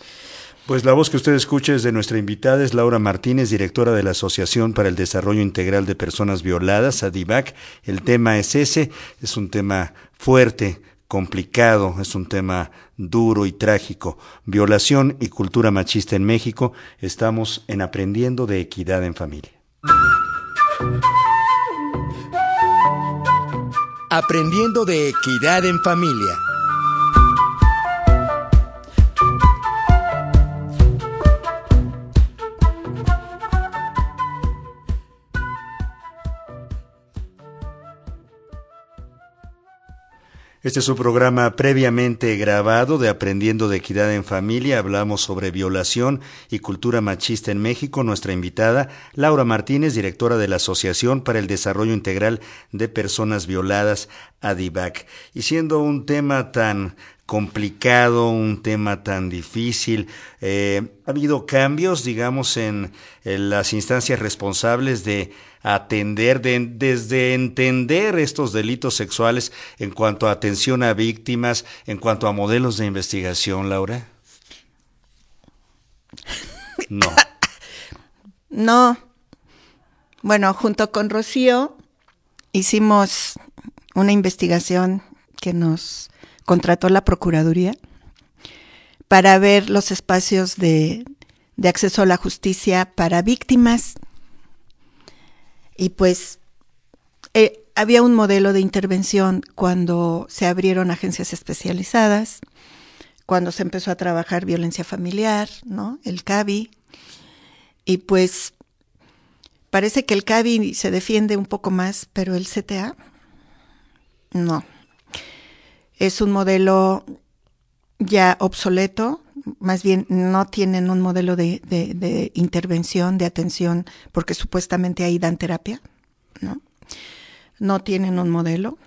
Pues la voz que usted escucha es de nuestra invitada, es Laura Martínez, directora de la Asociación para el Desarrollo Integral de Personas Violadas, ADIVAC. El tema es ese, es un tema fuerte, complicado, es un tema duro y trágico. Violación y cultura machista en México. Estamos en Aprendiendo de Equidad en Familia. Aprendiendo de equidad en familia. Este es un programa previamente grabado de Aprendiendo de Equidad en Familia. Hablamos sobre violación y cultura machista en México. Nuestra invitada, Laura Martínez, directora de la Asociación para el Desarrollo Integral de Personas Violadas, ADIVAC. Y siendo un tema tan complicado, un tema tan difícil. Eh, ha habido cambios, digamos, en, en las instancias responsables de atender, de, desde entender estos delitos sexuales en cuanto a atención a víctimas, en cuanto a modelos de investigación, Laura. No. [laughs] No. Bueno, junto con Rocío hicimos una investigación que nos contrató la Procuraduría para ver los espacios de, acceso a la justicia para víctimas. Y pues eh, había un modelo de intervención cuando se abrieron agencias especializadas, cuando se empezó a trabajar violencia familiar, ¿no? El CABI. Y pues parece que el CABI se defiende un poco más, pero el CTA no. Es un modelo ya obsoleto, más bien no tienen un modelo de, de, intervención, de atención, porque supuestamente ahí dan terapia, ¿no? No tienen un modelo.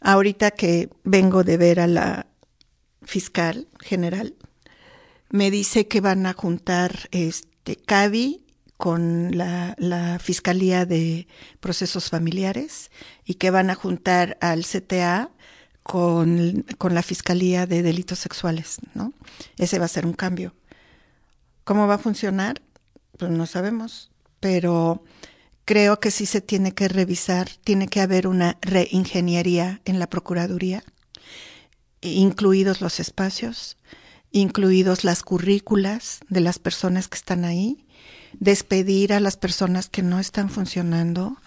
Ahorita que vengo de ver a la fiscal general, me dice que van a juntar este CABI con la, la, Fiscalía de Procesos Familiares y que van a juntar al CTA con, con, la Fiscalía de Delitos Sexuales, ¿no? Ese va a ser un cambio. ¿Cómo va a funcionar? Pues no sabemos, pero creo que sí se tiene que revisar, tiene que haber una reingeniería en la Procuraduría, incluidos los espacios, incluidos las currículas de las personas que están ahí, despedir a las personas que no están funcionando.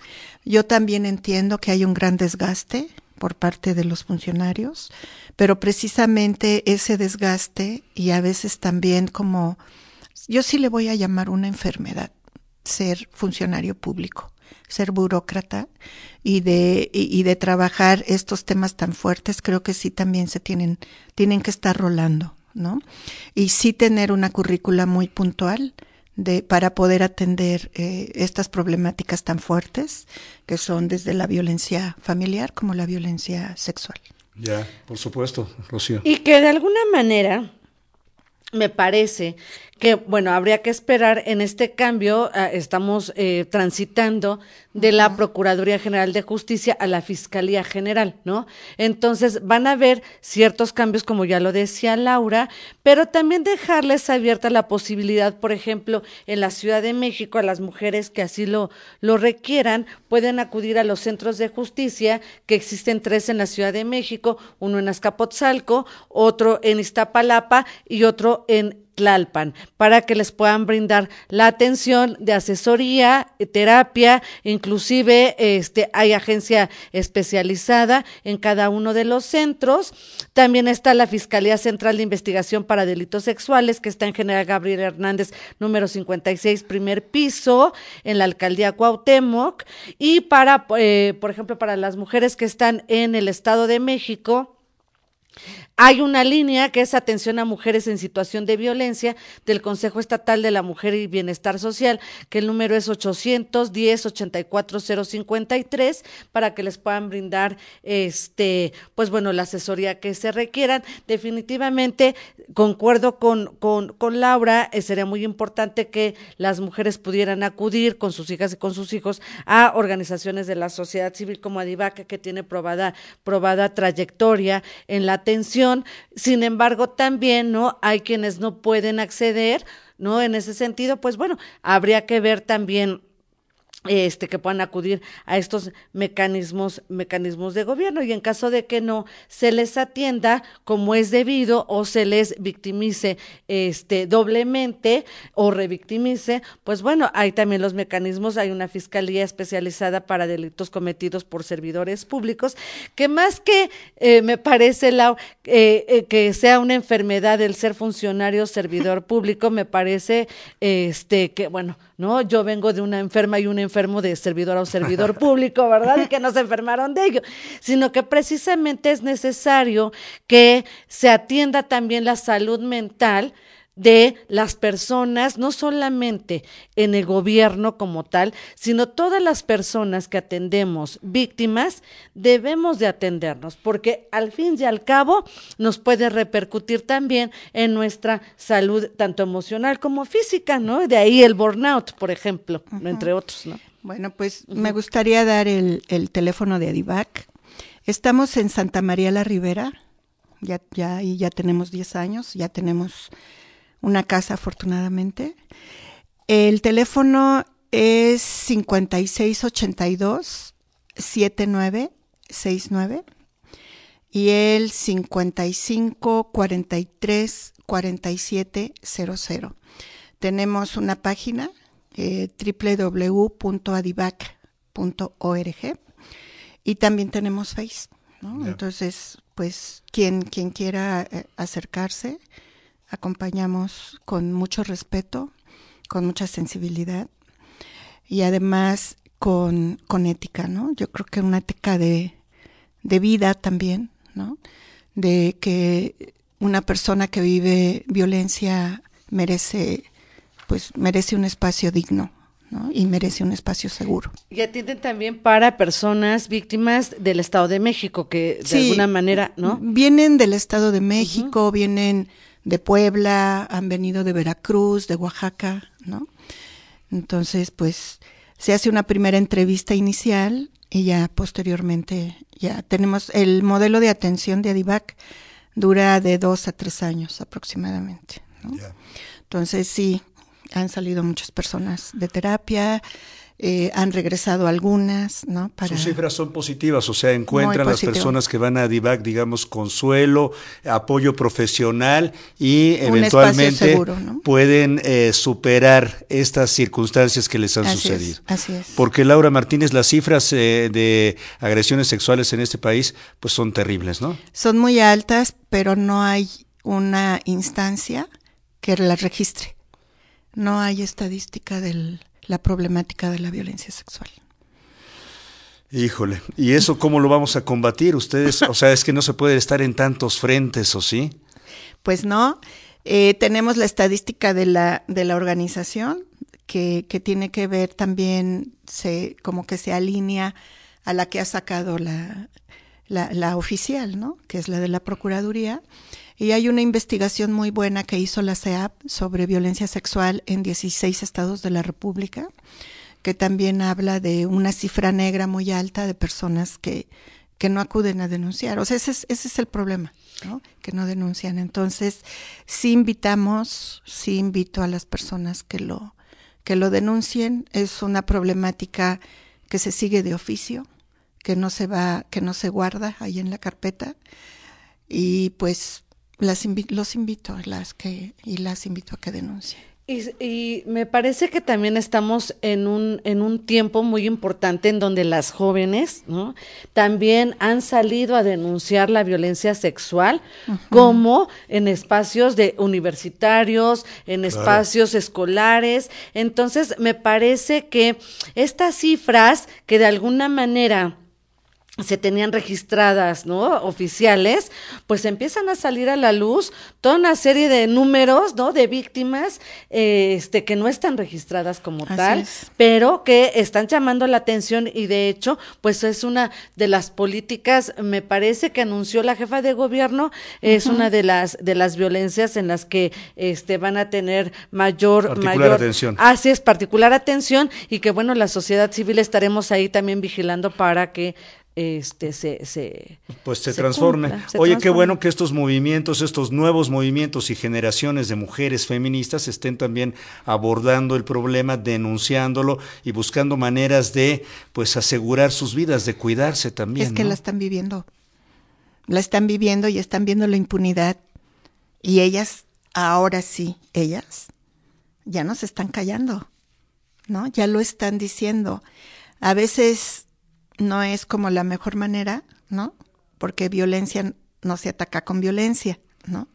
Yo también entiendo que hay un gran desgaste por parte de los funcionarios, pero precisamente ese desgaste y a veces también como, yo sí le voy a llamar una enfermedad, ser funcionario público, ser burócrata y de, y, y de trabajar estos temas tan fuertes, creo que sí también se tienen, tienen que estar rolando, ¿no? Y sí tener una currícula muy puntual, de, para poder atender eh, estas problemáticas tan fuertes que son desde la violencia familiar como la violencia sexual. Ya, por supuesto, Rocío. Y que de alguna manera me parece que, bueno, habría que esperar en este cambio, uh, estamos eh, transitando de la Procuraduría General de Justicia a la Fiscalía General, ¿no? Entonces van a haber ciertos cambios, como ya lo decía Laura, pero también dejarles abierta la posibilidad, por ejemplo, en la Ciudad de México, a las mujeres que así lo, lo requieran, pueden acudir a los centros de justicia, que existen tres en la Ciudad de México, uno en Azcapotzalco, otro en Iztapalapa y otro en Tlalpan, para que les puedan brindar la atención de asesoría, terapia, inclusive este hay agencia especializada en cada uno de los centros. También está la Fiscalía Central de Investigación para Delitos Sexuales, que está en General Gabriel Hernández, número 56, primer piso, en la alcaldía Cuauhtémoc. Y para, eh, por ejemplo, para las mujeres que están en el Estado de México, hay una línea que es atención a mujeres en situación de violencia del Consejo Estatal de la Mujer y Bienestar Social, que el número es 810 84053 para que les puedan brindar este pues bueno, la asesoría que se requieran. Definitivamente concuerdo con con, con Laura, eh, sería muy importante que las mujeres pudieran acudir con sus hijas y con sus hijos a organizaciones de la sociedad civil como Adivaca que tiene probada probada trayectoria en la atención sin embargo, también, ¿no? Hay quienes no pueden acceder, ¿no? En ese sentido, pues bueno, habría que ver también este que puedan acudir a estos mecanismos mecanismos de gobierno. Y en caso de que no se les atienda como es debido o se les victimice este doblemente o revictimice pues bueno hay también los mecanismos. Hay una fiscalía especializada para delitos cometidos por servidores públicos que más que eh, me parece la eh, eh, que sea una enfermedad el ser funcionario servidor [laughs] público me parece este que bueno no yo vengo de una enferma y una enfermo de servidor o servidor [laughs] público, ¿verdad? Y que no se enfermaron de ello, sino que precisamente es necesario que se atienda también la salud mental de las personas, no solamente en el gobierno como tal, sino todas las personas que atendemos víctimas, debemos de atendernos, porque al fin y al cabo nos puede repercutir también en nuestra salud, tanto emocional como física, ¿no? De ahí el burnout, por ejemplo, uh -huh. entre otros, ¿no? Bueno, pues uh -huh. me gustaría dar el, el, teléfono de Adivac. Estamos en Santa María la Ribera, ya, ya, y ya tenemos 10 años, ya tenemos una casa afortunadamente. El teléfono es 5682 7969 y el 55 43 4700. Tenemos una página eh, www.adivac.org y también tenemos Face. ¿no? Yeah. Entonces, pues quien, quien quiera eh, acercarse, acompañamos con mucho respeto, con mucha sensibilidad y además con, con ética, ¿no? Yo creo que una ética de, de vida también, ¿no? De que una persona que vive violencia merece, pues, merece un espacio digno. ¿no? y merece un espacio seguro. Y atienden también para personas víctimas del Estado de México, que de Sí, alguna manera, ¿no? Vienen del Estado de México, vienen de Puebla, han venido de Veracruz, de Oaxaca, ¿no? Entonces, pues, se hace una primera entrevista inicial y ya posteriormente ya tenemos el modelo de atención de Adivac dura de dos a tres años aproximadamente. ¿no? Entonces, sí, han salido muchas personas de terapia, eh, han regresado algunas, ¿no? Para, Sus cifras son positivas, o sea, encuentran las personas que van a DIVAC, digamos, consuelo, apoyo profesional y Un eventualmente espacio seguro, ¿no? pueden eh, superar estas circunstancias que les han Así es, sucedido. así es. Porque Laura Martínez, las cifras eh, de agresiones sexuales en este país, pues son terribles, ¿no? Son muy altas, pero no hay una instancia que las registre. No hay estadística de la problemática de la violencia sexual. Híjole, ¿y eso cómo lo vamos a combatir? Ustedes, o sea, es que no se puede estar en tantos frentes, ¿o sí? Pues no, eh, tenemos la estadística de la, de la organización que, que tiene que ver también, se, como que se alinea a la que ha sacado la, la, la oficial, ¿no? Que es la de la Procuraduría. Y hay una investigación muy buena que hizo la CEAP sobre violencia sexual en 16 estados de la República, que también habla de una cifra negra muy alta de personas que, que no acuden a denunciar. O sea, ese es, ese es el problema, ¿no? Que no denuncian. Entonces, sí invitamos, sí invito a las personas que lo, que lo denuncien. Es una problemática que se sigue de oficio, que no se va, que no se guarda ahí en la carpeta. Y pues las invi los invito a las que, y las invito a que denuncien. Y, y me parece que también estamos en un, en un tiempo muy importante en donde las jóvenes ¿no? también han salido a denunciar la violencia sexual, como en espacios de universitarios, en espacios escolares. Entonces, me parece que estas cifras que de alguna manera se tenían registradas, ¿no? Oficiales, pues empiezan a salir a la luz toda una serie de números, ¿no? De víctimas, eh, este, que no están registradas como Así tal, es. pero que están llamando la atención y de hecho, pues es una de las políticas, me parece que anunció la jefa de gobierno, es una de las de las violencias en las que este van a tener mayor Particular mayor atención. Así es, particular atención y que bueno, la sociedad civil estaremos ahí también vigilando para que este se, se Pues se, se transforme. cumpla, se Oye, qué bueno que estos movimientos, estos nuevos movimientos y generaciones de mujeres feministas estén también abordando el problema, denunciándolo y buscando maneras de pues asegurar sus vidas, de cuidarse también. Es que ¿no? la están viviendo. La están viviendo y están viendo la impunidad. Y ellas, ahora sí, ellas, ya no se están callando, ¿no? Ya lo están diciendo. A veces no es como la mejor manera, ¿no? Porque violencia no se ataca con violencia, ¿no?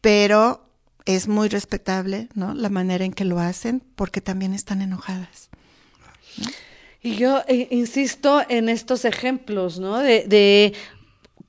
Pero es muy respetable, ¿no? La manera en que lo hacen porque también están enojadas. Y yo eh, insisto en estos ejemplos, ¿no? De, de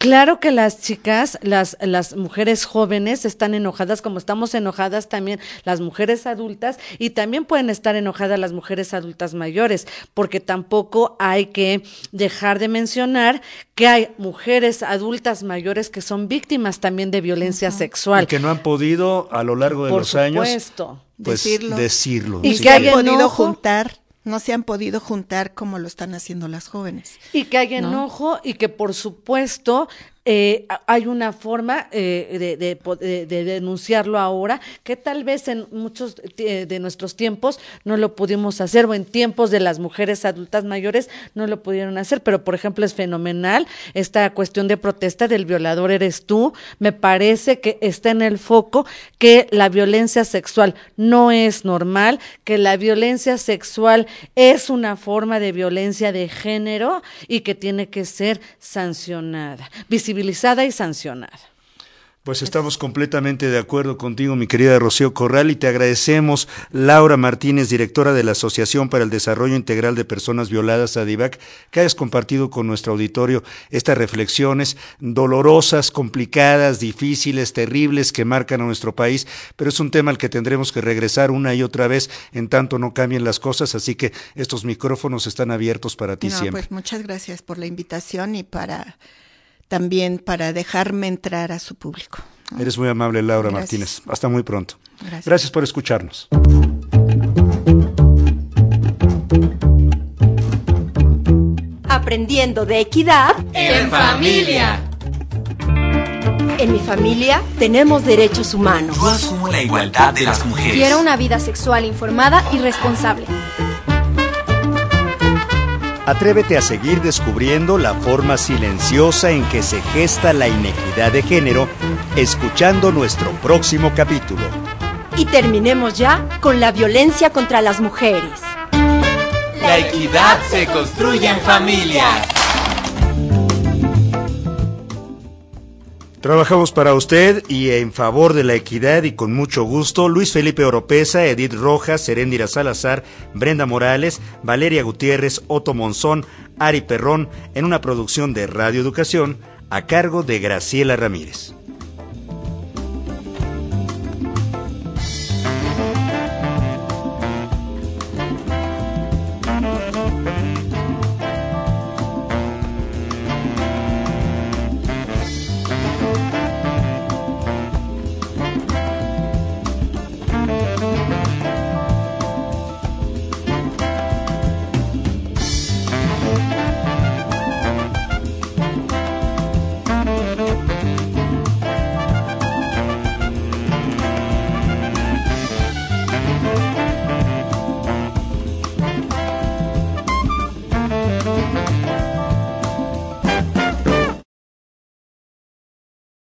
claro que las chicas, las, las mujeres jóvenes están enojadas, como estamos enojadas también las mujeres adultas, y también pueden estar enojadas las mujeres adultas mayores, porque tampoco hay que dejar de mencionar que hay mujeres adultas mayores que son víctimas también de violencia sexual. Y que no han podido a lo largo de Por los años supuesto. pues, Decirlo. decirlo. Y sí, que han claro. podido juntar, no se han podido juntar como lo están haciendo las jóvenes. Y que hay ¿no? enojo y que por supuesto eh, hay una forma eh, de denunciarlo ahora que tal vez en muchos eh, de nuestros tiempos no lo pudimos hacer o en tiempos de las mujeres adultas mayores no lo pudieron hacer, pero por ejemplo es fenomenal esta cuestión de protesta del violador eres tú, me parece que está en el foco que la violencia sexual no es normal, que la violencia sexual es una forma de violencia de género y que tiene que ser sancionada, visibilizada y sancionada. Pues estamos completamente de acuerdo contigo, mi querida Rocío Corral, y te agradecemos, Laura Martínez, directora de la Asociación para el Desarrollo Integral de Personas Violadas, ADIVAC, que hayas compartido con nuestro auditorio estas reflexiones dolorosas, complicadas, difíciles, terribles que marcan a nuestro país, pero es un tema al que tendremos que regresar una y otra vez en tanto no cambien las cosas, así que estos micrófonos están abiertos para ti no, siempre. Pues muchas gracias por la invitación y para también para dejarme entrar a su público. ¿no? Eres muy amable, Laura Gracias. Martínez. Hasta muy pronto. Gracias. Gracias por escucharnos. Aprendiendo de equidad En familia. En mi familia tenemos derechos humanos. Yo asumo la igualdad de las mujeres. Quiero una vida sexual informada y responsable. Atrévete a seguir descubriendo la forma silenciosa en que se gesta la inequidad de género, escuchando nuestro próximo capítulo. Y terminemos ya con la violencia contra las mujeres. La equidad se construye en familia. Trabajamos para usted y en favor de la equidad y con mucho gusto Luis Felipe Oropesa, Edith Rojas, Seréndira Salazar, Brenda Morales, Valeria Gutiérrez, Otto Monzón, Ari Perrón en una producción de Radio Educación a cargo de Graciela Ramírez.